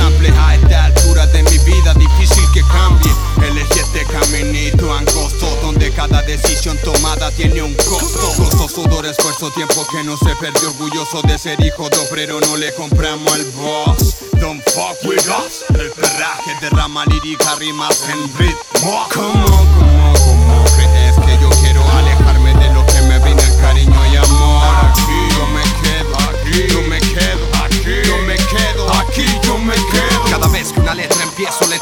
samples a esta altura de mi vida, difícil que cambie. Elegí este caminito angosto, donde cada decisión tomada tiene un costo. Costo, sudor, esfuerzo, tiempo que no se perdió. Orgulloso de ser hijo de obrero, no le compramos al boss. Don't fuck with us. El perraje derrama lírica, rimas en ritmo. Come on, come on.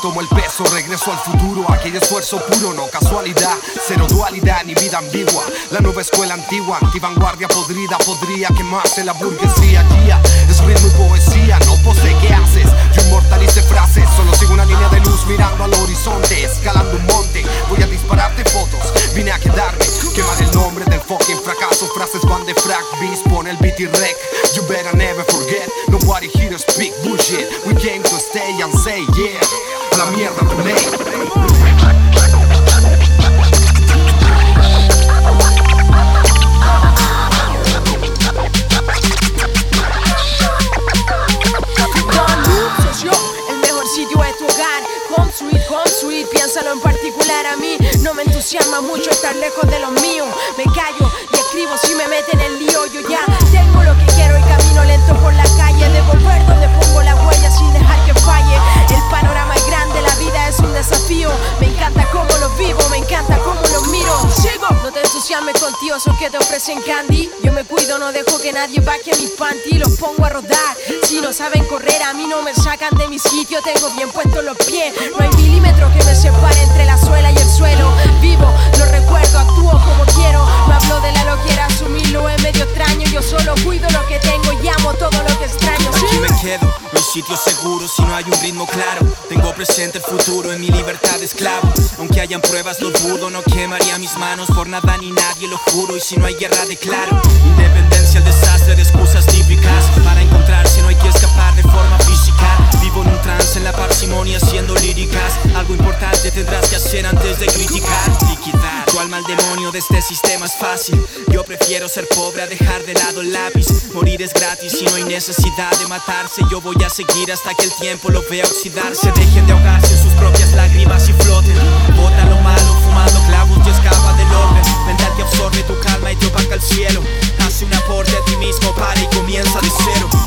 Tomo el peso Regreso al futuro, aquel esfuerzo puro No casualidad, cero dualidad ni vida ambigua. La nueva escuela antigua, antivanguardia podrida Podría quemarse la burguesía. Guía, es ritmo y poesía No posee qué haces, yo inmortalice frases Solo sigo una línea de luz mirando al horizonte Escalando un monte, voy a dispararte fotos Vine a quedarme, quemar el nombre del fucking fracaso. Frases van de frac, beats, pon el beat y rec. You better never forget, nobody here speak bullshit. We came to stay and say yeah mierda construir, piénsalo en particular a mí. No me entusiasma mucho estar lejos de los míos. Me callo y escribo si me meten en lío. Yo ya tengo lo que quiero y camino lento por la calle. Entusiasmes con tiosos que te ofrecen candy. Yo me cuido, no dejo que nadie baje mis panty. Los pongo a rodar. Si no saben correr, a mí no me sacan de mi sitio. Tengo bien puestos los pies. No hay milímetro que me separe entre la suela y el suelo. Vivo, lo recuerdo, actúo como quiero. No hablo de la loquera, asumirlo es medio extraño. Yo solo cuido lo que tengo y amo todo lo que extraño. Aquí me quedo, hay sitio si no hay un ritmo claro. Tengo presente el futuro en mi libertad de esclavo. Aunque hayan pruebas, lo dudo, no quemaría mis manos por nada ni nadie, lo juro. Y si no hay guerra, declaro independencia, el desastre de excusas típicas. Para encontrarse antes de criticar. Liquidar tu alma al demonio de este sistema es fácil. Yo prefiero ser pobre a dejar de lado el lápiz. Morir es gratis y no hay necesidad de matarse. Yo voy a seguir hasta que el tiempo lo vea oxidarse. Dejen de ahogarse en sus propias lágrimas y floten. Bota lo malo fumando clavos y escapa del orden. Mental que absorbe tu calma y te opaca el cielo. Hace un aporte a ti mismo, para y comienza de cero.